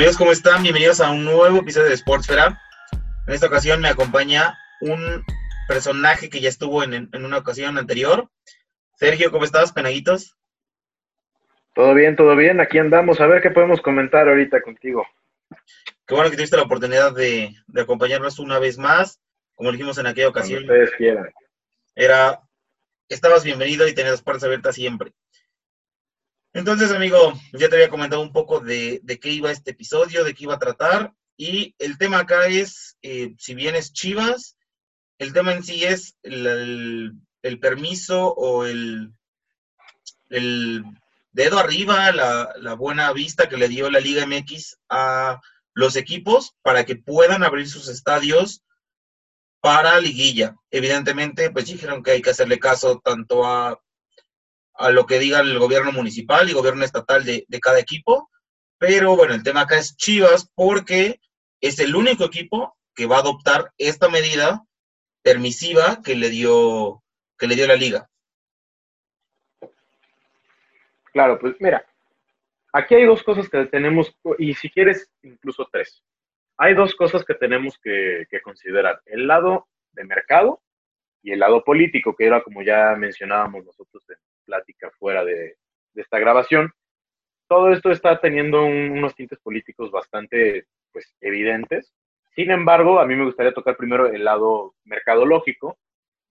Amigos, ¿cómo están? Bienvenidos a un nuevo episodio de Sportsfera. En esta ocasión me acompaña un personaje que ya estuvo en, en una ocasión anterior. Sergio, ¿cómo estás, penaguitos? Todo bien, todo bien. Aquí andamos a ver qué podemos comentar ahorita contigo. Qué bueno que tuviste la oportunidad de, de acompañarnos una vez más. Como dijimos en aquella ocasión. Cuando ustedes quieran. Era, estabas bienvenido y tenías las puertas abiertas siempre. Entonces, amigo, ya te había comentado un poco de, de, qué iba este episodio, de qué iba a tratar. Y el tema acá es, eh, si bien es Chivas, el tema en sí es el, el, el permiso o el, el, dedo arriba, la, la buena vista que le dio la Liga MX a los equipos para que puedan abrir sus estadios para liguilla. Evidentemente, pues dijeron que hay que hacerle caso tanto a, a lo que diga el gobierno municipal y gobierno estatal de, cada equipo, pero bueno, el tema acá es Chivas porque es el único equipo que va a adoptar esta medida permisiva que le dio, que le dio la liga. Claro, pues mira, aquí hay dos cosas que tenemos, y si quieres, incluso tres hay dos cosas que tenemos que, considerar. El lado de mercado y el lado político, que era como ya mencionábamos nosotros plática fuera de, de esta grabación. Todo esto está teniendo un, unos tintes políticos bastante pues, evidentes. Sin embargo, a mí me gustaría tocar primero el lado mercadológico,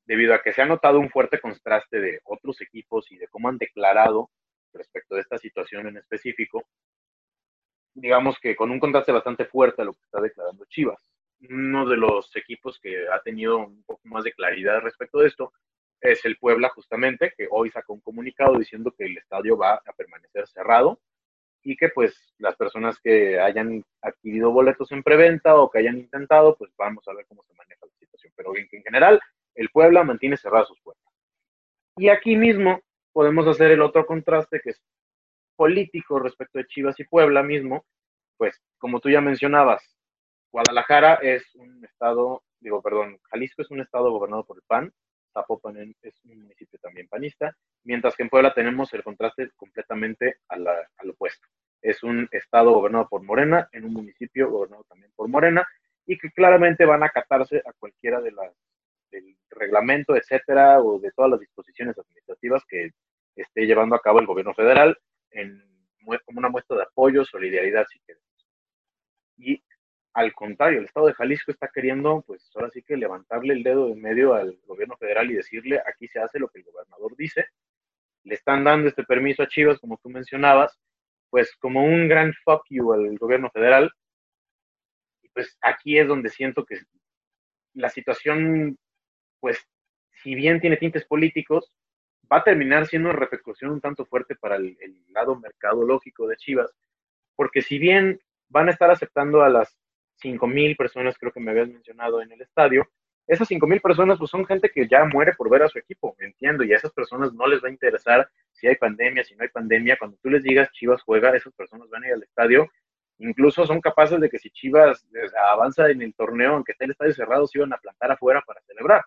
debido a que se ha notado un fuerte contraste de otros equipos y de cómo han declarado respecto de esta situación en específico, digamos que con un contraste bastante fuerte a lo que está declarando Chivas. Uno de los equipos que ha tenido un poco más de claridad respecto de esto es el Puebla, justamente, que hoy sacó un comunicado diciendo que el estadio va a permanecer cerrado y que pues las personas que hayan adquirido boletos en preventa o que hayan intentado, pues vamos a ver cómo se maneja la situación. Pero en, en general, el Puebla mantiene cerradas sus puertas. Y aquí mismo podemos hacer el otro contraste que es político respecto de Chivas y Puebla mismo, pues como tú ya mencionabas, Guadalajara es un estado, digo, perdón, Jalisco es un estado gobernado por el PAN, Zapopan es un municipio también panista, mientras que en Puebla tenemos el contraste completamente al opuesto. Es un estado gobernado por Morena, en un municipio gobernado también por Morena, y que claramente van a acatarse a cualquiera de las del reglamento, etcétera, o de todas las disposiciones administrativas que esté llevando a cabo el gobierno federal en, como una muestra de apoyo, solidaridad, si queremos. Y al contrario, el Estado de Jalisco está queriendo, pues ahora sí que levantarle el dedo en medio al gobierno federal y decirle, aquí se hace lo que el gobernador dice. Le están dando este permiso a Chivas, como tú mencionabas, pues como un gran fuck you al gobierno federal. Y pues aquí es donde siento que la situación, pues, si bien tiene tintes políticos, va a terminar siendo una repercusión un tanto fuerte para el, el, lado mercadológico de Chivas, porque si bien van a estar aceptando a las 5 mil personas, creo que me habías mencionado en el estadio, esas 5 mil personas pues son gente que ya muere por ver a su equipo, entiendo, y a esas personas no les va a interesar si hay pandemia, si no hay pandemia, cuando tú les digas Chivas juega, esas personas van a ir al estadio, incluso son capaces de que si Chivas avanza en el torneo, aunque esté el estadio cerrado, se iban a plantar afuera para celebrar.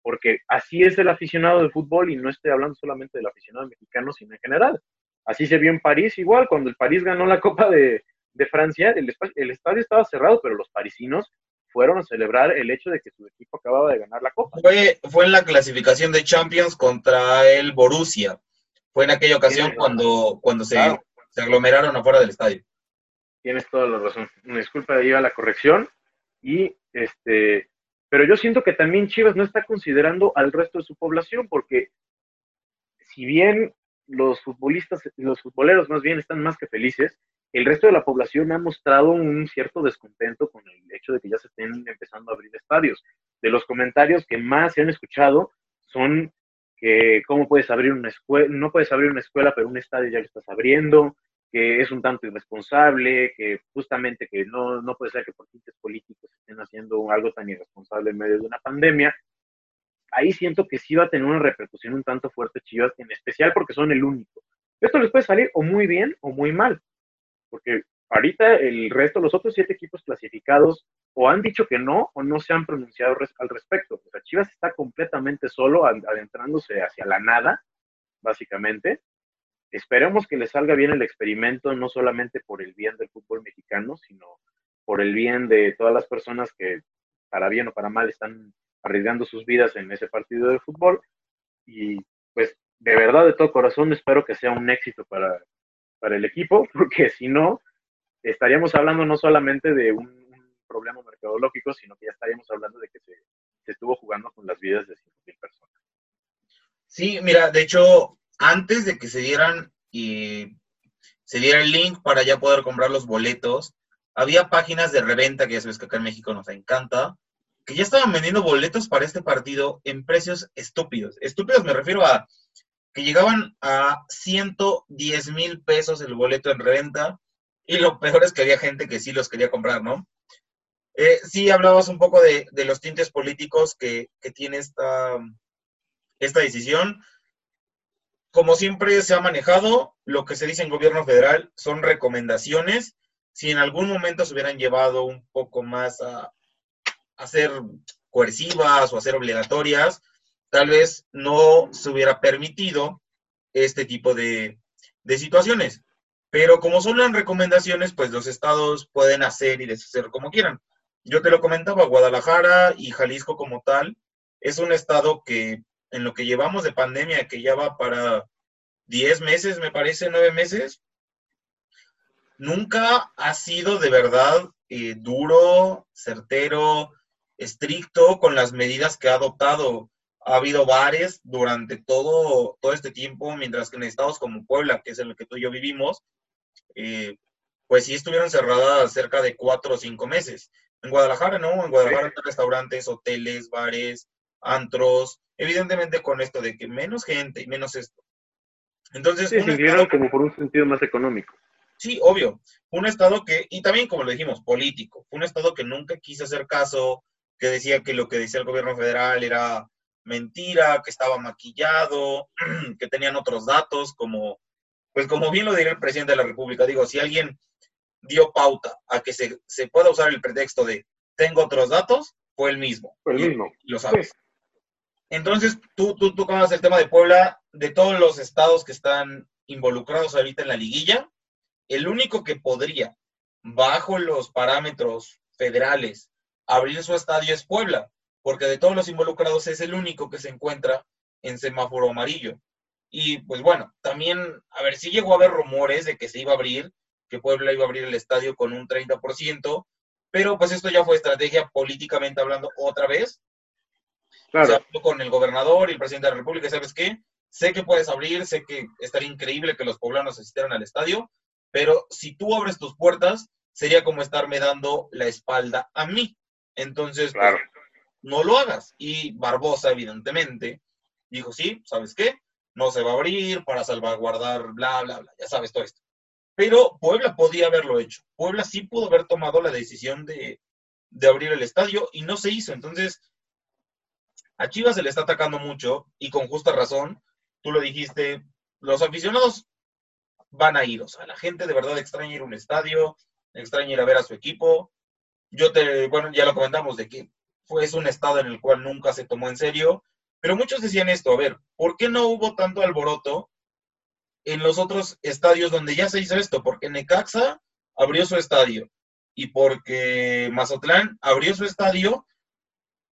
Porque así es el aficionado del fútbol y no estoy hablando solamente del aficionado mexicano, sino en general. Así se vio en París igual, cuando el París ganó la Copa de, de Francia, el, el, estadio estaba cerrado, pero los parisinos fueron a celebrar el hecho de que su equipo acababa de ganar la Copa. Fue, fue en la clasificación de Champions contra el Borussia. Fue en aquella ocasión Tienes cuando, cuando se, claro. se aglomeraron afuera del estadio. Tienes toda la razón. Disculpa, iba la corrección. Y este, pero yo siento que también Chivas no está considerando al resto de su población, porque si bien los futbolistas, los futboleros más bien están más que felices, el resto de la población ha mostrado un cierto descontento con el hecho de que ya se estén empezando a abrir estadios. De los comentarios que más se han escuchado son que cómo puedes abrir una escuela, no puedes abrir una escuela, pero un estadio ya lo estás abriendo, que es un tanto irresponsable, que justamente que no, no puede ser que por tintes políticos estén haciendo algo tan irresponsable en medio de una pandemia. Ahí siento que sí va a tener una repercusión un tanto fuerte Chivas, en especial porque son el único. Esto les puede salir o muy bien o muy mal, porque ahorita el resto, los otros siete equipos clasificados, o han dicho que no o no se han pronunciado al respecto. O sea, Chivas está completamente solo, adentrándose hacia la nada, básicamente esperemos que le salga bien el experimento, no solamente por el bien del fútbol mexicano, sino por el bien de todas las personas que, para bien o para mal, están arriesgando sus vidas en ese partido de fútbol. Y pues de verdad, de todo corazón, espero que sea un éxito para, para el equipo, porque si no, estaríamos hablando no solamente de un, problema mercadológico, sino que ya estaríamos hablando de que se, estuvo jugando con las vidas de 5.000 personas. Sí, mira, de hecho, antes de que se dieran y se diera el link para ya poder comprar los boletos, había páginas de reventa, que ya sabes que acá en México nos encanta, que ya estaban vendiendo boletos para este partido en precios estúpidos. Estúpidos me refiero a que llegaban a 110 mil pesos el boleto en reventa y lo peor es que había gente que sí los quería comprar, ¿no? Eh, sí hablabas un poco de, los tintes políticos que, que tiene esta, esta decisión como siempre se ha manejado, lo que se dice en gobierno federal son recomendaciones. Si en algún momento se hubieran llevado un poco más a, a ser coercivas o a ser obligatorias, tal vez no se hubiera permitido este tipo de, de situaciones. Pero como son las recomendaciones, pues los estados pueden hacer y deshacer como quieran. Yo te lo comentaba, Guadalajara y Jalisco como tal, es un estado que en lo que llevamos de pandemia, que ya va para 10 meses, me parece, 9 meses, nunca ha sido de verdad eh, duro, certero, estricto con las medidas que ha adoptado. Ha habido bares durante todo, todo este tiempo, mientras que en estados como Puebla, que es en el que tú y yo vivimos, eh, pues sí estuvieron cerradas cerca de cuatro o cinco meses. En Guadalajara no, en Guadalajara hay restaurantes, hoteles, bares, antros, evidentemente con esto de que menos gente y menos esto. Entonces, sí, se como por un sentido más económico. Sí, obvio. Un estado que, y también como lo dijimos, político. Un estado que nunca quiso hacer caso, que decía que lo que decía el gobierno federal era mentira, que estaba maquillado, que tenían otros datos, como, pues como bien lo diría el presidente de la República. Digo, si alguien dio pauta a que se, se pueda usar el pretexto de tengo otros datos, fue el mismo. Fue el mismo. lo sabes. Entonces, tú, tú tocabas el tema de Puebla, de todos los estados que están involucrados ahorita en la liguilla, el único que podría, bajo los parámetros federales, abrir su estadio es Puebla, porque de todos los involucrados es el único que se encuentra en semáforo amarillo. Y pues bueno, también, a ver, si llegó a haber rumores de que se iba a abrir, que Puebla iba a abrir el estadio con un 30%, pero pues esto ya fue estrategia políticamente hablando otra vez, Claro. con el gobernador y el presidente de la República, ¿sabes qué? Sé que puedes abrir, sé que estaría increíble que los poblanos asistieran al estadio, pero si tú abres tus puertas, sería como estarme dando la espalda a mí. Entonces, pues, no lo hagas. Y Barbosa, evidentemente, dijo, sí, ¿sabes qué? No se va a abrir para salvaguardar, bla, bla, bla, ya sabes todo esto. Pero Puebla podía haberlo hecho. Puebla sí pudo haber tomado la decisión de, de abrir el estadio y no se hizo. Entonces, a Chivas se le está atacando mucho y con justa razón. Tú lo dijiste, los aficionados van a ir, o sea, la gente de verdad extraña ir a un estadio, extraña ir a ver a su equipo. Yo te, bueno, ya lo comentamos de que fue un estado en el cual nunca se tomó en serio, pero muchos decían esto, a ver, ¿por qué no hubo tanto alboroto en los otros estadios donde ya se hizo esto? Porque Necaxa abrió su estadio y porque Mazatlán abrió su estadio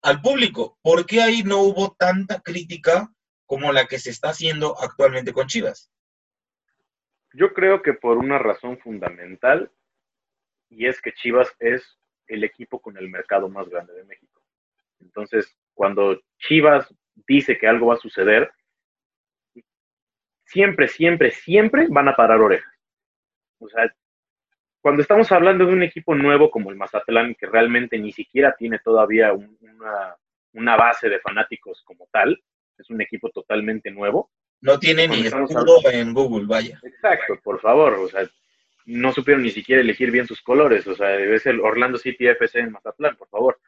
al público. ¿Por qué ahí no hubo tanta crítica como la que se está haciendo actualmente con Chivas? Yo creo que por una razón fundamental, y es que Chivas es el equipo con el mercado más grande de México. Entonces, cuando Chivas dice que algo va a suceder, siempre, siempre, siempre van a parar orejas. O sea, cuando estamos hablando de un equipo nuevo como el Mazatlán, que realmente ni siquiera tiene todavía una, base de fanáticos como tal, es un equipo totalmente nuevo. No tiene ni escudo en Google, vaya. Exacto, por favor, o sea, no supieron ni siquiera elegir bien sus colores, o sea, debe ser Orlando City FC en Mazatlán, por favor.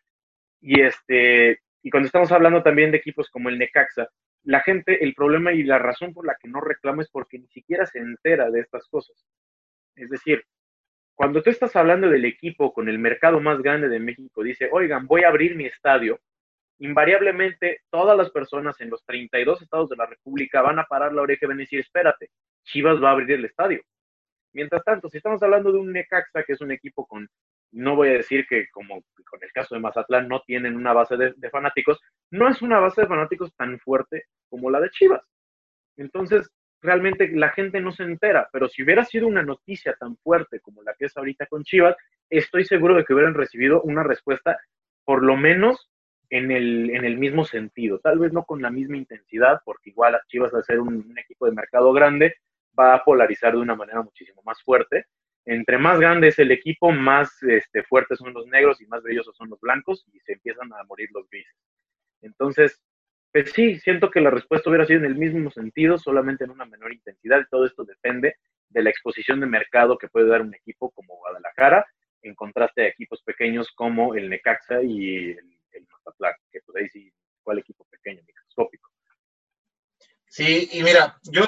Y este, y cuando estamos hablando también de equipos como el Necaxa, la gente, el problema y la razón por la que no reclama es porque ni siquiera se entera de estas cosas. Es decir, cuando tú estás hablando del equipo con el mercado más grande de México, dice, oigan, voy a abrir mi estadio, invariablemente todas las personas en los 32 estados de la República van a parar la oreja y van a decir, espérate, Chivas va a abrir el estadio. Mientras tanto, si estamos hablando de un Necaxa, que es un equipo con, no voy a decir que como con el caso de Mazatlán no tienen una base de, fanáticos, no es una base de fanáticos tan fuerte como la de Chivas. Entonces, realmente la gente no se entera, pero si hubiera sido una noticia tan fuerte como la que es ahorita con Chivas, estoy seguro de que hubieran recibido una respuesta por lo menos en el, en el mismo sentido, tal vez no con la misma intensidad, porque igual las Chivas al ser un, equipo de mercado grande va a polarizar de una manera muchísimo más fuerte. Entre más grande es el equipo, más este, fuertes son los negros y más brillosos son los blancos y se empiezan a morir los grises. Entonces, pues sí, siento que la respuesta hubiera sido en el mismo sentido, solamente en una menor intensidad. Todo esto depende de la exposición de mercado que puede dar un equipo como Guadalajara, en contraste a equipos pequeños como el Necaxa y el el Mazatlán, que pues ahí sí, ¿cuál equipo pequeño, microscópico? Sí, y mira, yo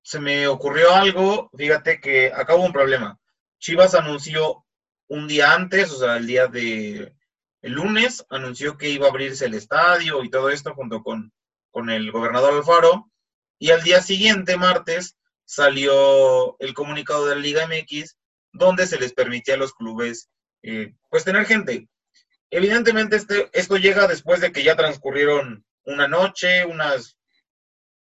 se me ocurrió algo, fíjate que acá un problema. Chivas anunció un día antes, o sea, el día de el lunes, anunció que iba a abrirse el estadio y todo esto junto con, con el gobernador Alfaro. Y al día siguiente, martes, salió el comunicado de la Liga MX donde se les permitía a los clubes eh, pues tener gente. Evidentemente este, esto llega después de que ya transcurrieron una noche, unas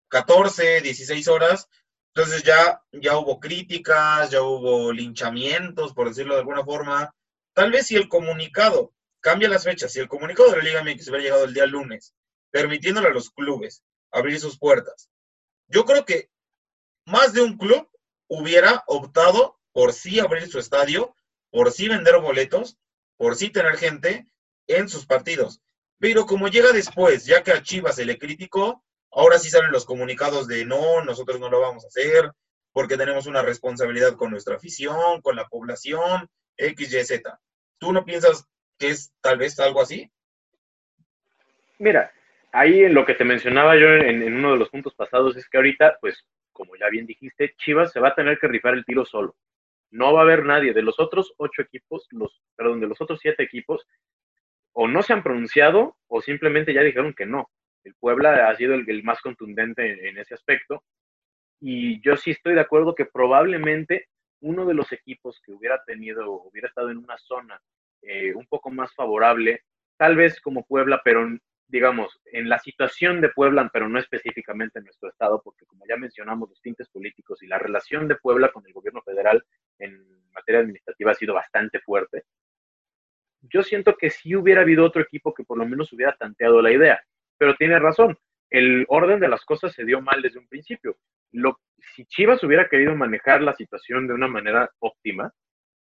14, 16 horas. Entonces ya, ya hubo críticas, ya hubo linchamientos, por decirlo de alguna forma. Tal vez si el comunicado cambia las fechas, si el comunicado de la Liga MX hubiera llegado el día lunes, permitiéndole a los clubes abrir sus puertas, yo creo que más de un club hubiera optado por sí abrir su estadio, por sí vender boletos, por sí tener gente, en sus partidos. Pero como llega después, ya que a Chivas se le criticó, ahora sí salen los comunicados de no, nosotros no lo vamos a hacer porque tenemos una responsabilidad con nuestra afición, con la población, X, Y, Z. ¿Tú no piensas que es tal vez algo así? Mira, ahí en lo que te mencionaba yo en, en uno de los puntos pasados es que ahorita, pues, como ya bien dijiste, Chivas se va a tener que rifar el tiro solo. No va a haber nadie de los otros ocho equipos, los, perdón, de los otros siete equipos, o no se han pronunciado o simplemente ya dijeron que no. El Puebla ha sido el, más contundente en, ese aspecto. Y yo sí estoy de acuerdo que probablemente uno de los equipos que hubiera tenido, hubiera estado en una zona eh, un poco más favorable, tal vez como Puebla, pero digamos, en la situación de Puebla, pero no específicamente en nuestro estado, porque como ya mencionamos, los tintes políticos y la relación de Puebla con el gobierno federal en materia administrativa ha sido bastante fuerte yo siento que sí hubiera habido otro equipo que por lo menos hubiera tanteado la idea, pero tiene razón, el orden de las cosas se dio mal desde un principio. Si Chivas hubiera querido manejar la situación de una manera óptima,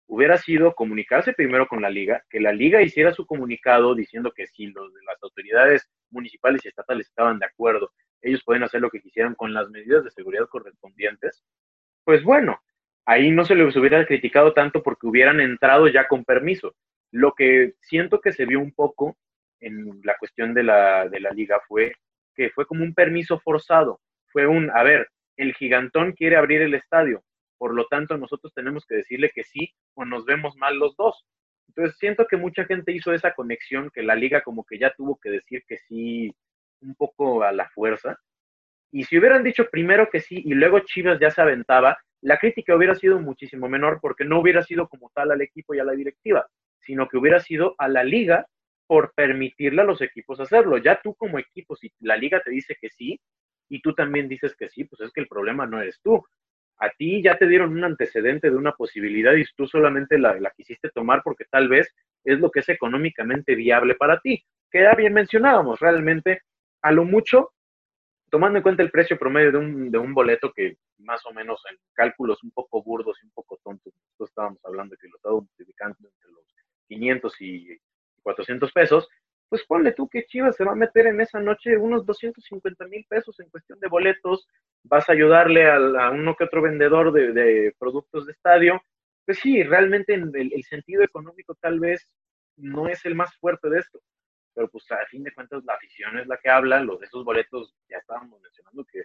hubiera sido comunicarse primero con la liga, que la liga hiciera su comunicado diciendo que si las autoridades municipales y estatales estaban de acuerdo, ellos pueden hacer lo que quisieran con las medidas de seguridad correspondientes, pues bueno, ahí no se les hubiera criticado tanto porque hubieran entrado ya con permiso. Lo que siento que se vio un poco en la cuestión de la, de la liga fue que fue como un permiso forzado. Fue un, a ver, el gigantón quiere abrir el estadio, por lo tanto nosotros tenemos que decirle que sí o nos vemos mal los dos. Entonces siento que mucha gente hizo esa conexión, que la liga como que ya tuvo que decir que sí un poco a la fuerza. Y si hubieran dicho primero que sí y luego Chivas ya se aventaba, la crítica hubiera sido muchísimo menor porque no hubiera sido como tal al equipo y a la directiva sino que hubiera sido a la liga por permitirle a los equipos hacerlo. Ya tú como equipo, si la liga te dice que sí y tú también dices que sí, pues es que el problema no eres tú. A ti ya te dieron un antecedente de una posibilidad y tú solamente la, quisiste tomar porque tal vez es lo que es económicamente viable para ti. Que ya bien mencionábamos, realmente a lo mucho, tomando en cuenta el precio promedio de un, de un boleto que más o menos en cálculos un poco burdos y un poco tontos, nosotros estábamos hablando de que lo estaba multiplicando entre los 500 y 400 pesos, pues ponle tú que Chivas se va a meter en esa noche unos 250 mil pesos en cuestión de boletos, vas a ayudarle a, uno que otro vendedor de, productos de estadio. Pues sí, realmente el, el, sentido económico tal vez no es el más fuerte de esto, pero pues a fin de cuentas la afición es la que habla, los de esos boletos ya estábamos mencionando que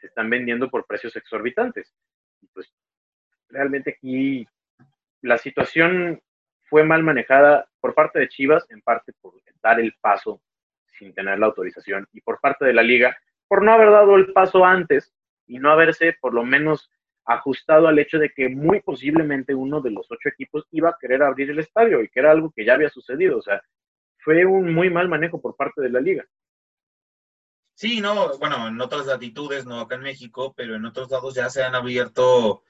se están vendiendo por precios exorbitantes. Pues realmente aquí la situación fue mal manejada por parte de Chivas, en parte por dar el paso sin tener la autorización, y por parte de la liga, por no haber dado el paso antes y no haberse por lo menos ajustado al hecho de que muy posiblemente uno de los ocho equipos iba a querer abrir el estadio y que era algo que ya había sucedido. O sea, fue un muy mal manejo por parte de la liga. Sí, no, bueno, en otras latitudes, no acá en México, pero en otros lados ya se han abierto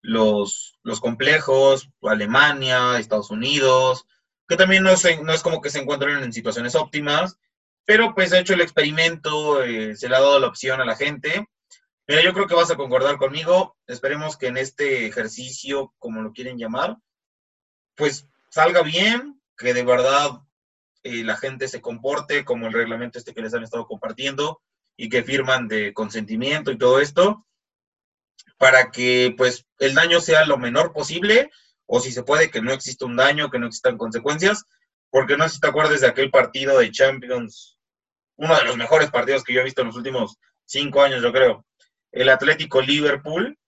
los, los complejos, Alemania, Estados Unidos, que también no es, no es como que se encuentren en situaciones óptimas, pero pues ha hecho el experimento, eh, se le ha dado la opción a la gente. Mira, yo creo que vas a concordar conmigo, esperemos que en este ejercicio, como lo quieren llamar, pues salga bien, que de verdad eh, la gente se comporte como el reglamento este que les han estado compartiendo y que firman de consentimiento y todo esto, para que pues el daño sea lo menor posible, o si se puede que no exista un daño, que no existan consecuencias, porque no sé si te acuerdas de aquel partido de Champions, uno de los mejores partidos que yo he visto en los últimos cinco años, yo creo, el Atlético Liverpool,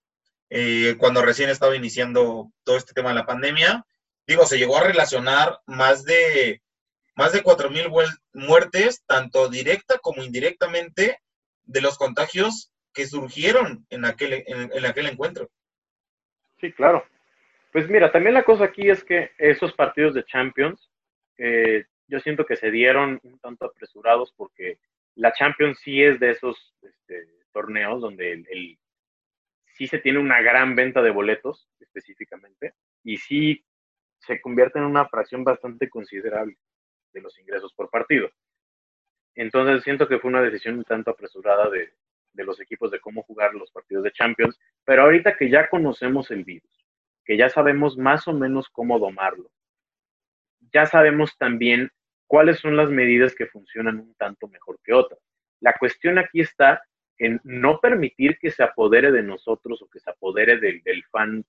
eh, cuando recién estaba iniciando todo este tema de la pandemia, digo, se llegó a relacionar más de más de 4.000 muertes, tanto directa como indirectamente, de los contagios que surgieron en aquel, en, aquel encuentro. Sí, claro. Pues mira, también la cosa aquí es que esos partidos de Champions, eh, yo siento que se dieron un tanto apresurados porque la Champions sí es de esos este, torneos donde el, sí se tiene una gran venta de boletos específicamente y sí se convierte en una fracción bastante considerable de los ingresos por partido. Entonces siento que fue una decisión un tanto apresurada de, los equipos de cómo jugar los partidos de Champions, pero ahorita que ya conocemos el virus, que ya sabemos más o menos cómo domarlo, ya sabemos también cuáles son las medidas que funcionan un tanto mejor que otras. La cuestión aquí está en no permitir que se apodere de nosotros o que se apodere del, del fan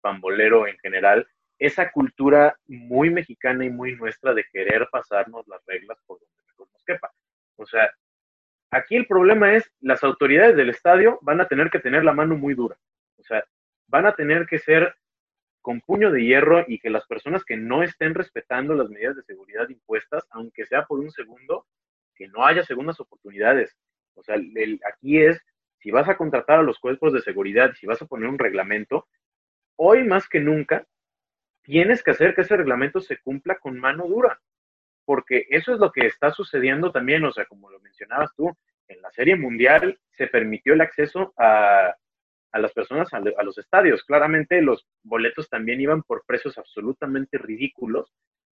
pambolero en general esa cultura muy mexicana y muy nuestra de querer pasarnos las reglas por donde mejor nos quepa. O sea, aquí el problema es las autoridades del estadio van a tener que tener la mano muy dura. O sea, van a tener que ser con puño de hierro y que las personas que no estén respetando las medidas de seguridad impuestas, aunque sea por un segundo, que no haya segundas oportunidades. O sea, aquí es, si vas a contratar a los cuerpos de seguridad, si vas a poner un reglamento, hoy más que nunca tienes que hacer que ese reglamento se cumpla con mano dura, porque eso es lo que está sucediendo también, o sea, como lo mencionabas tú, en la Serie Mundial se permitió el acceso a, las personas a, a, los estadios. Claramente los boletos también iban por precios absolutamente ridículos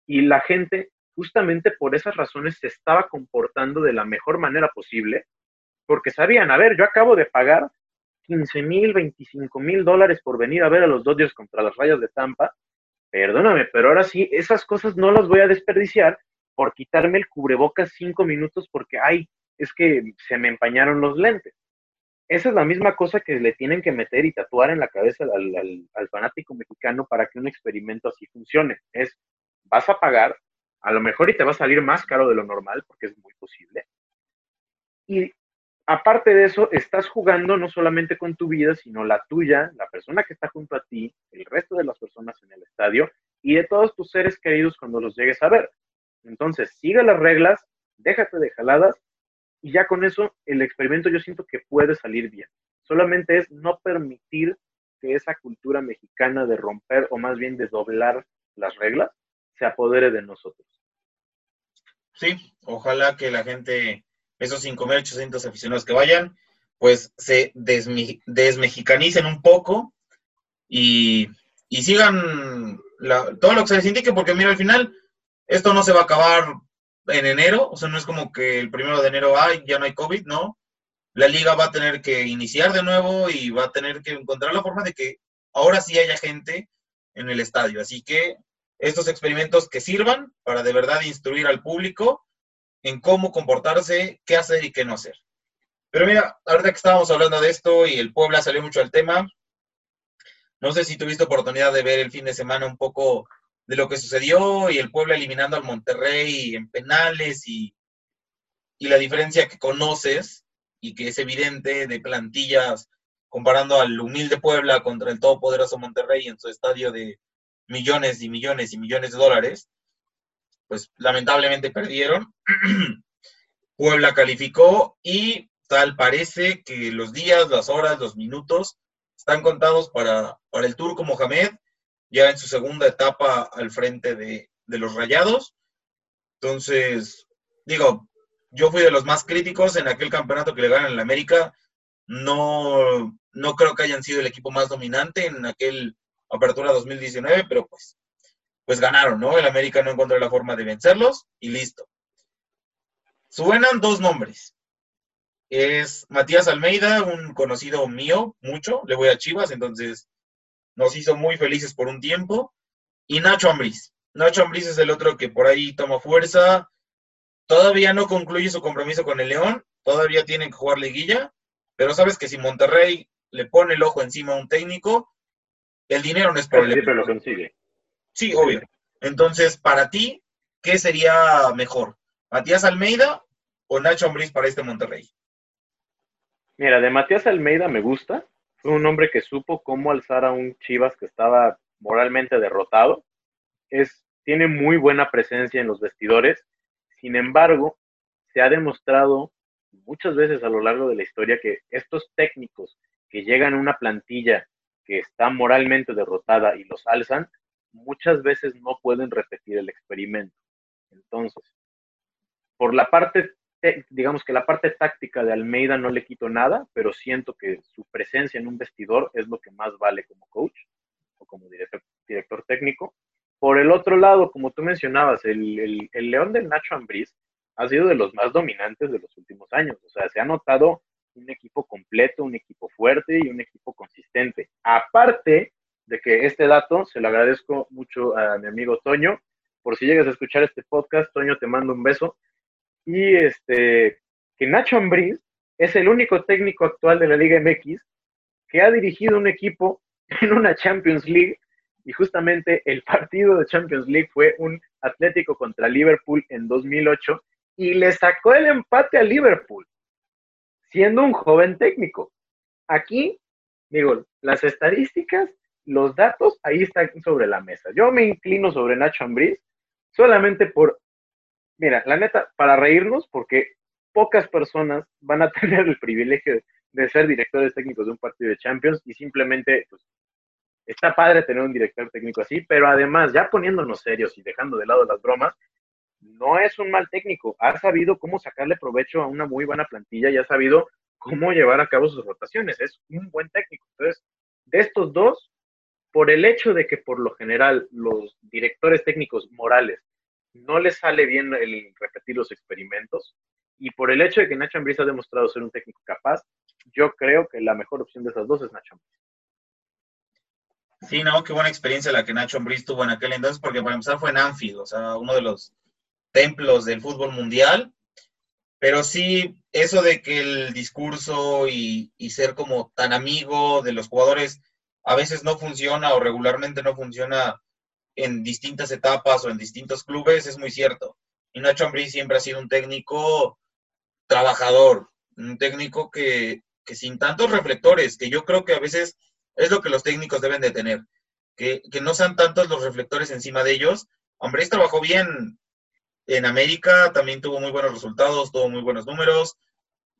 y la gente justamente por esas razones se estaba comportando de la mejor manera posible, porque sabían, a ver, yo acabo de pagar 15 mil, 25 mil dólares por venir a ver a los Dodgers contra las rayas de Tampa perdóname, pero ahora sí, esas cosas no las voy a desperdiciar por quitarme el cubrebocas cinco minutos porque, ay, es que se me empañaron los lentes. Esa es la misma cosa que le tienen que meter y tatuar en la cabeza al, fanático mexicano para que un experimento así funcione. Es, vas a pagar, a lo mejor y te va a salir más caro de lo normal, porque es muy posible. Y aparte de eso, estás jugando no solamente con tu vida, sino la tuya, la persona que está junto a ti, el resto de las personas en el estadio y de todos tus seres queridos cuando los llegues a ver. Entonces, sigue las reglas, déjate de jaladas y ya con eso el experimento yo siento que puede salir bien. Solamente es no permitir que esa cultura mexicana de romper o más bien de doblar las reglas se apodere de nosotros. Sí, ojalá que la gente esos 5.800 aficionados que vayan, pues se desmexicanicen un poco y, sigan todo lo que se les indique, porque mira, al final esto no se va a acabar en enero, o sea, no es como que el primero de enero, ay, ya no hay COVID, no. La liga va a tener que iniciar de nuevo y va a tener que encontrar la forma de que ahora sí haya gente en el estadio. Así que estos experimentos que sirvan para de verdad instruir al público en cómo comportarse, qué hacer y qué no hacer. Pero mira, ahorita que estábamos hablando de esto y el Puebla salió mucho al tema, no sé si tuviste oportunidad de ver el fin de semana un poco de lo que sucedió y el Puebla eliminando al Monterrey en penales y, y la diferencia que conoces y que es evidente de plantillas comparando al humilde Puebla contra el todopoderoso Monterrey en su estadio de millones y millones y millones de dólares pues lamentablemente perdieron. Puebla calificó y tal parece que los días, las horas, los minutos están contados para, para el Turco Mohamed, ya en su segunda etapa al frente de, de los Rayados. Entonces, digo, yo fui de los más críticos en aquel campeonato que le ganan la América. No, no creo que hayan sido el equipo más dominante en aquel Apertura 2019, pero pues, pues ganaron, ¿no? El América no encontró la forma de vencerlos y listo. Suenan dos nombres. Es Matías Almeida, un conocido mío, mucho, le voy a Chivas, entonces nos hizo muy felices por un tiempo. Y Nacho Ambriz. Nacho Ambriz es el otro que por ahí toma fuerza. Todavía no concluye su compromiso con el León, todavía tienen que jugar liguilla, pero sabes que si Monterrey le pone el ojo encima a un técnico, el dinero no es problema. Siempre lo consigue. Sí, obvio. Entonces, para ti, ¿qué sería mejor? ¿Matías Almeida o Nacho Ambriz para este Monterrey? Mira, de Matías Almeida me gusta. Fue un hombre que supo cómo alzar a un Chivas que estaba moralmente derrotado. Es, tiene muy buena presencia en los vestidores. Sin embargo, se ha demostrado muchas veces a lo largo de la historia que estos técnicos que llegan a una plantilla que está moralmente derrotada y los alzan, muchas veces no pueden repetir el experimento. Entonces, por la parte, digamos que la parte táctica de Almeida no le quito nada, pero siento que su presencia en un vestidor es lo que más vale como coach o como director, director técnico. Por el otro lado, como tú mencionabas, el, el León del Nacho Ambriz ha sido de los más dominantes de los últimos años. O sea, se ha notado un equipo completo, un equipo fuerte y un equipo consistente. Aparte de que este dato se lo agradezco mucho a mi amigo Toño. Por si llegas a escuchar este podcast, Toño, te mando un beso. Y este, que Nacho Ambriz es el único técnico actual de la Liga MX que ha dirigido un equipo en una Champions League y justamente el partido de Champions League fue un Atlético contra Liverpool en 2008 y le sacó el empate a Liverpool siendo un joven técnico. Aquí, digo, las estadísticas, los datos, ahí están sobre la mesa. Yo me inclino sobre Nacho Ambriz solamente por, mira, la neta, para reírnos, porque pocas personas van a tener el privilegio de ser directores técnicos de un partido de Champions y simplemente, pues, está padre tener un director técnico así, pero además, ya poniéndonos serios y dejando de lado las bromas, no es un mal técnico, ha sabido cómo sacarle provecho a una muy buena plantilla y ha sabido cómo llevar a cabo sus rotaciones, es un buen técnico. Entonces, de estos dos, por el hecho de que por lo general los directores técnicos morales no les sale bien el repetir los experimentos, y por el hecho de que Nacho Ambriz ha demostrado ser un técnico capaz, yo creo que la mejor opción de esas dos es Nacho Ambriz. Sí, no, qué buena experiencia la que Nacho Ambriz tuvo en aquel entonces, porque para empezar fue en Anfield, o sea, uno de los templos del fútbol mundial, pero sí, eso de que el discurso y, ser como tan amigo de los jugadores a veces no funciona o regularmente no funciona en distintas etapas o en distintos clubes es muy cierto. Y Nacho Ambriz siempre ha sido un técnico trabajador, un técnico que, que, sin tantos reflectores, que yo creo que a veces es lo que los técnicos deben de tener, que, que no sean tantos los reflectores encima de ellos. Ambriz trabajó bien en América también tuvo muy buenos resultados, tuvo muy buenos números.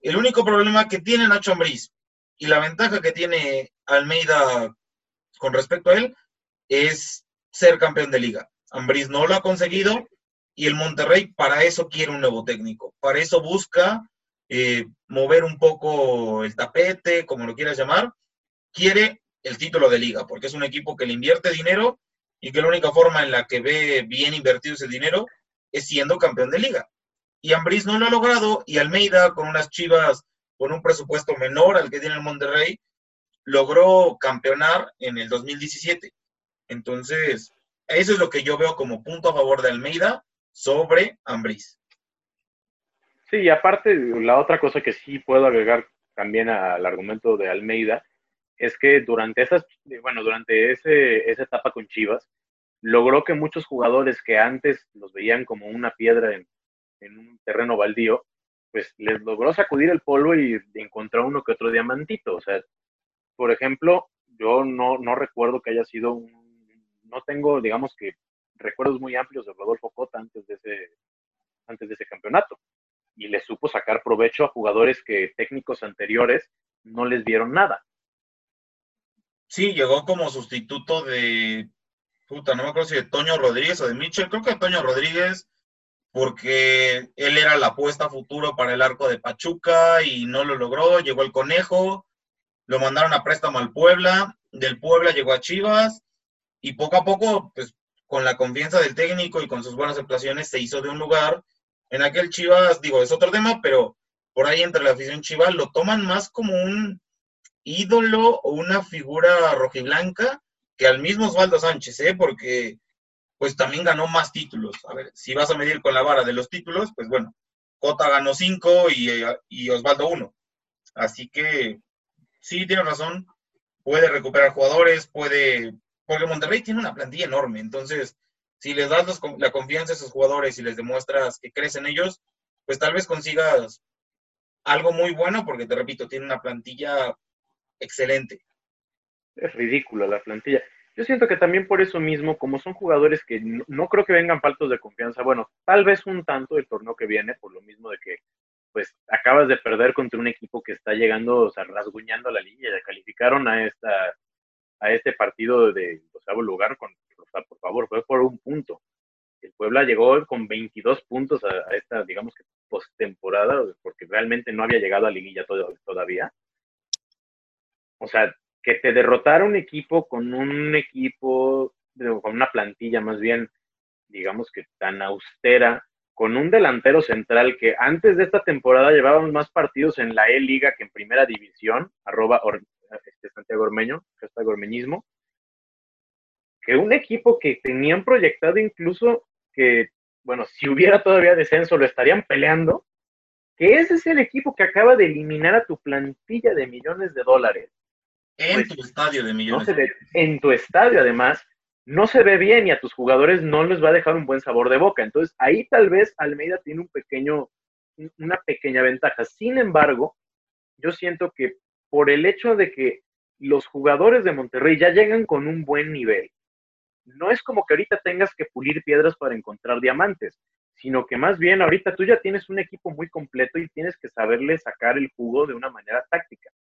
El único problema que tiene Nacho Ambriz y la ventaja que tiene Almeida con respecto a él es ser campeón de liga. Ambriz no lo ha conseguido y el Monterrey para eso quiere un nuevo técnico. Para eso busca eh, mover un poco el tapete, como lo quieras llamar. Quiere el título de liga porque es un equipo que le invierte dinero y que la única forma en la que ve bien invertido ese dinero siendo campeón de liga. Y Ambriz no lo ha logrado y Almeida con unas chivas con un presupuesto menor al que tiene el Monterrey, logró campeonar en el 2017. Entonces, eso es lo que yo veo como punto a favor de Almeida sobre Ambriz. Sí, y aparte, la otra cosa que sí puedo agregar también al argumento de Almeida es que durante esas, bueno, durante ese, esa etapa con Chivas, logró que muchos jugadores que antes los veían como una piedra en, un terreno baldío, pues les logró sacudir el polvo y encontrar uno que otro diamantito. O sea, por ejemplo, yo no, no recuerdo que haya sido un, no tengo, digamos que, recuerdos muy amplios de Rodolfo Cota antes de ese, antes de ese campeonato. Y le supo sacar provecho a jugadores que técnicos anteriores no les dieron nada. Sí, llegó como sustituto de, puta, no me acuerdo si de Toño Rodríguez o de Mitchell, creo que de Toño Rodríguez, porque él era la apuesta futuro para el arco de Pachuca y no lo logró, llegó el conejo, lo mandaron a préstamo al Puebla, del Puebla llegó a Chivas y poco a poco, pues con la confianza del técnico y con sus buenas actuaciones se hizo de un lugar. En aquel Chivas, digo, es otro tema, pero por ahí entre la afición Chivas lo toman más como un ídolo o una figura rojiblanca que al mismo Osvaldo Sánchez, ¿eh? Porque pues también ganó más títulos. A ver, si vas a medir con la vara de los títulos, pues bueno, Cota ganó cinco y, y Osvaldo uno. Así que sí, tiene razón, puede recuperar jugadores, puede, porque Monterrey tiene una plantilla enorme, entonces si les das la confianza a esos jugadores y les demuestras que crees en ellos, pues tal vez consigas algo muy bueno, porque te repito, tiene una plantilla excelente. Es ridícula la plantilla. Yo siento que también por eso mismo, como son jugadores que no, creo que vengan faltos de confianza, bueno, tal vez un tanto el torneo que viene, por lo mismo de que pues acabas de perder contra un equipo que está llegando, o sea, rasguñando la línea, ya calificaron a esta a este partido de doceavo lugar con, o sea, por favor, fue por un punto. El Puebla llegó con 22 puntos a, esta, digamos que postemporada, porque realmente no había llegado a liguilla todavía. O sea, que te derrotara un equipo con un equipo, con una plantilla más bien, digamos que tan austera, con un delantero central que antes de esta temporada llevábamos más partidos en la E-Liga que en Primera División, arroba este Santiago Ormeño, hashtag Ormeñismo, que un equipo que tenían proyectado incluso que, bueno, si hubiera todavía descenso lo estarían peleando, que ese es el equipo que acaba de eliminar a tu plantilla de millones de dólares. En pues, tu estadio de millones. en tu estadio, además, no se ve bien y a tus jugadores no les va a dejar un buen sabor de boca. Entonces, ahí tal vez Almeida tiene un pequeño, una pequeña ventaja. Sin embargo, yo siento que por el hecho de que los jugadores de Monterrey ya llegan con un buen nivel, no es como que ahorita tengas que pulir piedras para encontrar diamantes, sino que más bien ahorita tú ya tienes un equipo muy completo y tienes que saberle sacar el jugo de una manera táctica.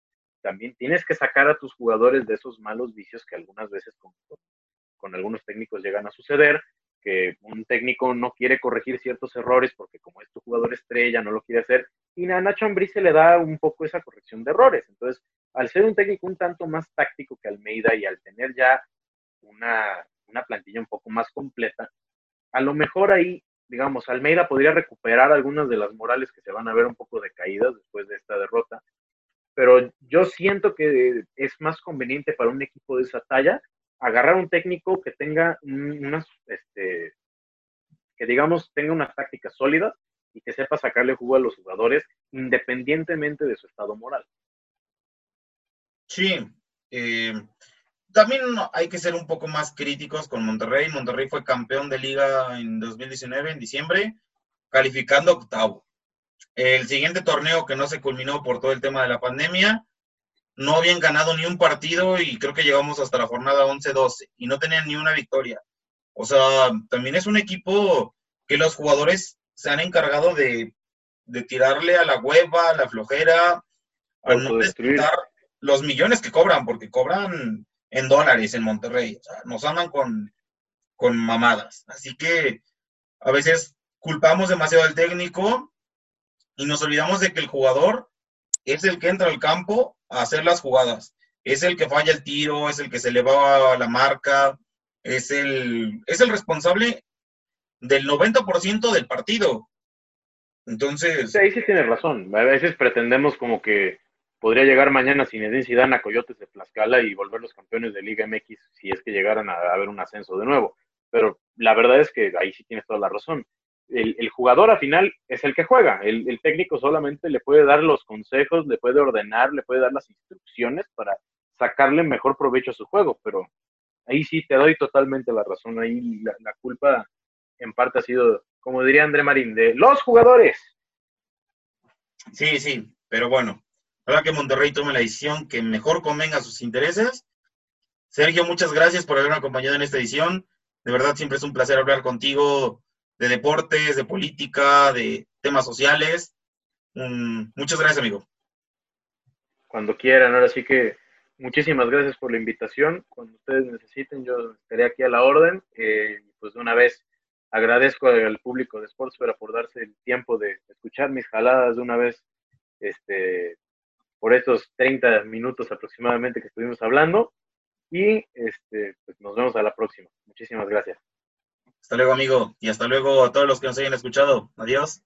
También tienes que sacar a tus jugadores de esos malos vicios que algunas veces con, algunos técnicos llegan a suceder, que un técnico no quiere corregir ciertos errores porque como es tu jugador estrella, no lo quiere hacer, y a Nacho Ambriz se le da un poco esa corrección de errores. Entonces, al ser un técnico un tanto más táctico que Almeida y al tener ya una, una plantilla un poco más completa, a lo mejor ahí, digamos, Almeida podría recuperar algunas de las morales que se van a ver un poco decaídas después de esta derrota pero yo siento que es más conveniente para un equipo de esa talla agarrar un técnico que tenga unas, este, que digamos tenga unas tácticas sólidas y que sepa sacarle jugo a los jugadores independientemente de su estado moral. Sí, eh, también hay que ser un poco más críticos con Monterrey. Monterrey fue campeón de liga en 2019, en diciembre, calificando octavo. El siguiente torneo que no se culminó por todo el tema de la pandemia, no habían ganado ni un partido y creo que llegamos hasta la jornada 11-12 y no tenían ni una victoria. O sea, también es un equipo que los jugadores se han encargado de, tirarle a la hueva, a la flojera, a no destruir los millones que cobran, porque cobran en dólares en Monterrey. O sea, nos andan con, con mamadas. Así que a veces culpamos demasiado al técnico y nos olvidamos de que el jugador es el que entra al campo a hacer las jugadas. Es el que falla el tiro, es el que se le va a la marca, es el, es el responsable del 90% del partido. Entonces... Sí, ahí sí tienes razón. A veces pretendemos como que podría llegar mañana Zinedine Zidane a Coyotes de Tlaxcala y volver los campeones de Liga MX si es que llegaran a haber un ascenso de nuevo. Pero la verdad es que ahí sí tienes toda la razón el, jugador al final es el que juega. El, técnico solamente le puede dar los consejos, le puede ordenar, le puede dar las instrucciones para sacarle mejor provecho a su juego. Pero ahí sí te doy totalmente la razón. Ahí la, culpa en parte ha sido, como diría André Marín, de los jugadores. Sí, sí, pero bueno, ahora que Monterrey tome la decisión que mejor convenga a sus intereses. Sergio, muchas gracias por haberme acompañado en esta edición. De verdad, siempre es un placer hablar contigo de deportes, de política, de temas sociales. muchas gracias, amigo. Cuando quieran, ahora sí que muchísimas gracias por la invitación. Cuando ustedes necesiten, yo estaré aquí a la orden. Eh, pues de una vez agradezco al público de Sportsfera por darse el tiempo de escuchar mis jaladas de una vez este, por estos 30 minutos aproximadamente que estuvimos hablando. Y este, pues nos vemos a la próxima. Muchísimas gracias. Hasta luego, amigo. Y hasta luego a todos los que nos hayan escuchado. Adiós.